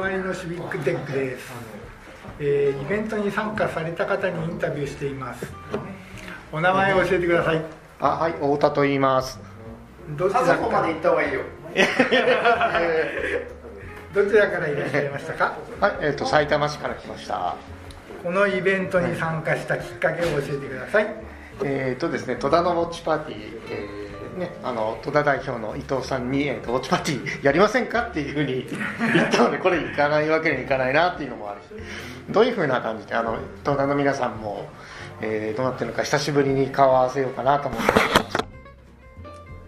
隣のシビックテックです、えーイベントに参加された方にインタビューしています。お名前を教えてください。あはい太田と言います。どちらあそこまでか行った方がいいよ。どちらからいらっしゃいましたか？はいえっ、と埼玉市から来ました。このイベントに参加したきっかけを教えてください。えっ、とですね戸田のウォッチパーティー、えーね、あの戸田代表の伊藤さんに、えーとウォッチパーティーやりませんかっていうふうに 言ったのでこれ行かないわけにはいかないなっていうのもあるし。どういうふうな感じであの戸田の皆さんも、えーどうなってるのか久しぶりに顔を合わせようかなと思って。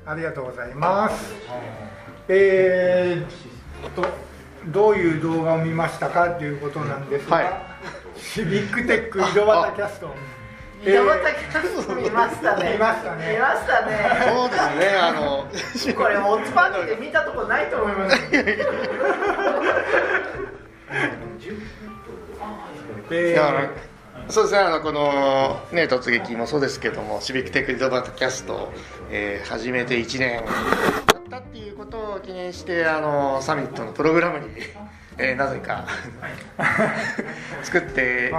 ありがとうございます。えーっとどういう動画を見ましたかということなんですが、はい。シビックテック井戸端キャスト井戸端キャスト見ましたね。見ましたね。見ましたね。そうですねあの。これウォッチパーティーで見たとこないと思います。えだからーそうですねあのこのね突撃もそうですけどもシビックテックリドバートキャスト、えー始めて1年経ったっていうことを記念してあのサミットのプログラムに、えーなぜか 作って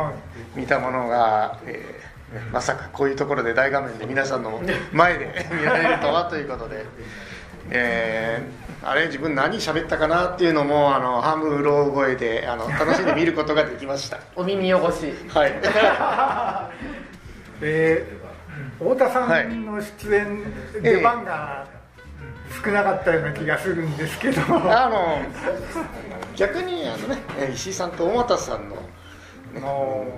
みたものが、えーまさかこういうところで大画面で皆さんの前で 見られるとはということで。えーあれ自分何喋ったかなっていうのもあの半分うろ覚えであの楽しんで見ることができました。お耳汚し。はい。えー太田さんの出演、出番が少なかったような気がするんですけど、あの逆にあのねえ石井さんと大俣さんの、ね。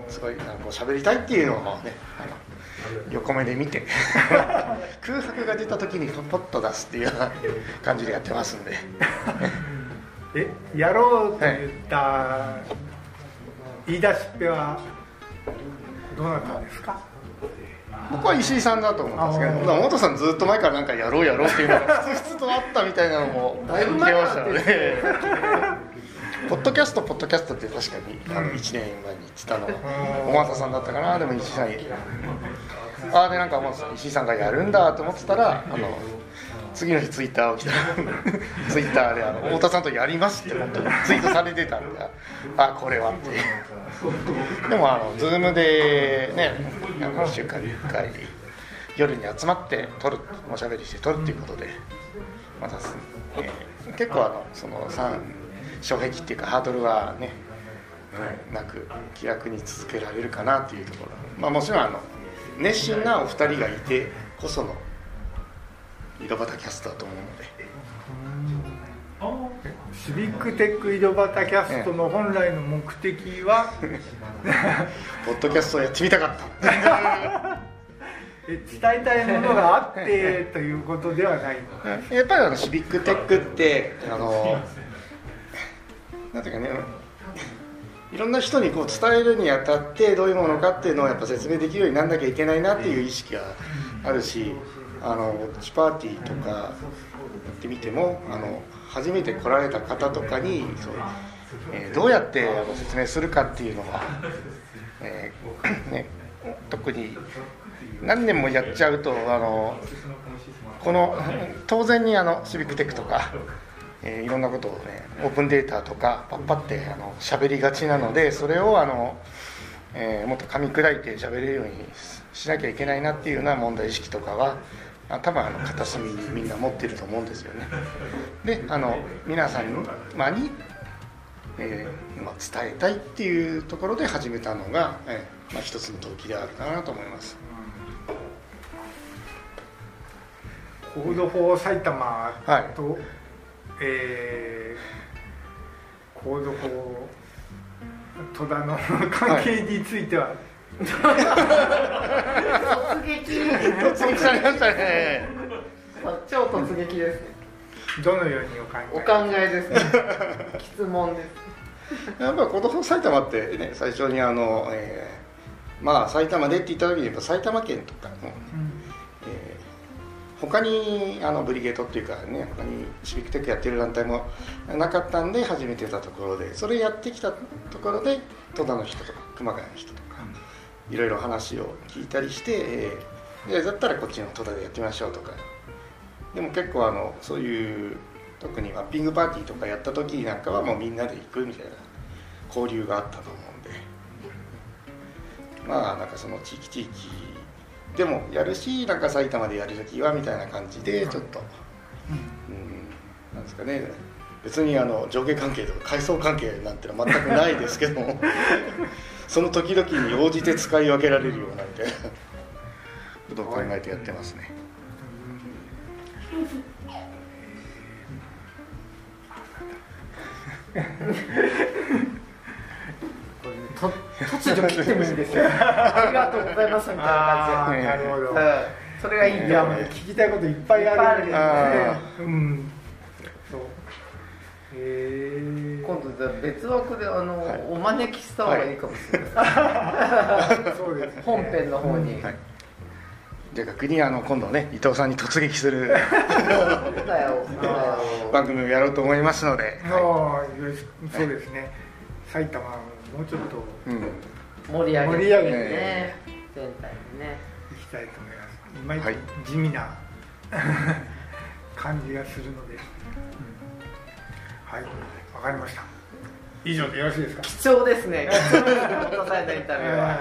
すごいあのこう喋りたいっていうのをねあの横目で見て。空白が出た時にポッと出すっていうような感じでやってますんで。えやろうと言った言い出しっぺはどうなったんですか？僕は石井さんだと思うんですけどあー。大俣さんずっと前からなんかやろうやろうっていうのがふつふつとあったみたいなのもだいぶ前から聞けましたの でポッドキャストポッドキャストって確かにあの1年前に言ってたのは大俣さんだったかな。でも石井さんああでなんかもう石井さんがやるんだと思ってたらあの次の日ツイッターを来たら ツイッターであの太田さんとやりますって本当にツイートされてたんであこれはっていう。でもあのズームでね1週間に1回夜に集まって撮るおしゃべりして撮るっていうことでまたす、えー結構あのその3障壁っていうかハードルはねなく気楽に続けられるかなっていうところ。まあもちろんあの熱心なお二人がいてこその井戸端キャストだと思うので。シビックテック井戸端キャストの本来の目的は？ポッドキャストをやってみたかった。え伝えたいものがあってということではない やっぱりあのシビックテックってあのなんていうかねいろんな人にこう伝えるにあたってどういうものかっていうのをやっぱ説明できるようになんなきゃいけないなっていう意識があるしあのウォッチパーティーとかやってみてもあの初めて来られた方とかにそう、えーどうやって説明するかっていうのは、えーね、特に何年もやっちゃうとあのこの当然にあのシビックテックとか、えーいろんなことをねオープンデータとかパッパってあの喋りがちなのでそれをあの、えーもっと噛み砕いて喋れるようにしなきゃいけないなっていうような問題意識とかはあ多分あの片隅にみんな持ってると思うんですよね。であの皆さんに,、えーまあ、伝えたいっていうところで始めたのが、えーまあ、一つの動機であるかなと思います。コード4埼玉と、はいえーコード4戸田の関係については、突撃。突撃されましたね。超突撃ですね。どのようにお考え？お考えですね。質問です。やっぱ子供埼玉ってね最初にあの、えーまあ埼玉でって言った時にやっぱ埼玉県とかの、うん。えー他にあのブリゲートっていうかね他にシビックテックやってる団体もなかったんで始めてたところでそれやってきたところで戸田の人とか熊谷の人とかいろいろ話を聞いたりして、えーでだったらこっちの戸田でやってみましょうとか。でも結構あのそういう特にマッピングパーティーとかやった時なんかはもうみんなで行くみたいな交流があったと思うんで。まあなんかその地域地域でもやるしなんか埼玉でやる時はみたいな感じでちょっと、うん、なんですかね。別にあの上下関係とか階層関係なんてのは全くないですけども。その時々に応じて使い分けられるようなみたいなことを考えてやってますね。と突如切ってもいいんですよ。ありがとうございますみたいな感じで。なるほど、うん。それがいいいやもう聞きたいこといっぱいあるんだあけどねう。んそう。へえ今度じゃあ別枠であの、はい。お招きした方がいいかもしれない、そうですね。本編の方に、はい。じゃあ逆にあの今度ね伊藤さんに突撃する 番組をやろうと思いますので、ああよしそうですね。埼玉もうちょっとうん、盛り上げて盛り上げてね。全体にね。行きたいと思います。いまいちはい。地味な感じがするので、うん。はい。わかりました。以上でよろしいですか？貴重ですね。貴重ですね。本田さんのインタビューは。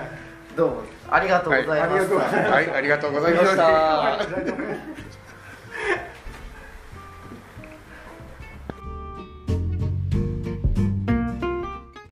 どうも。ありがとうございました、はい。ありがとうございます。はい、ありがとうございました。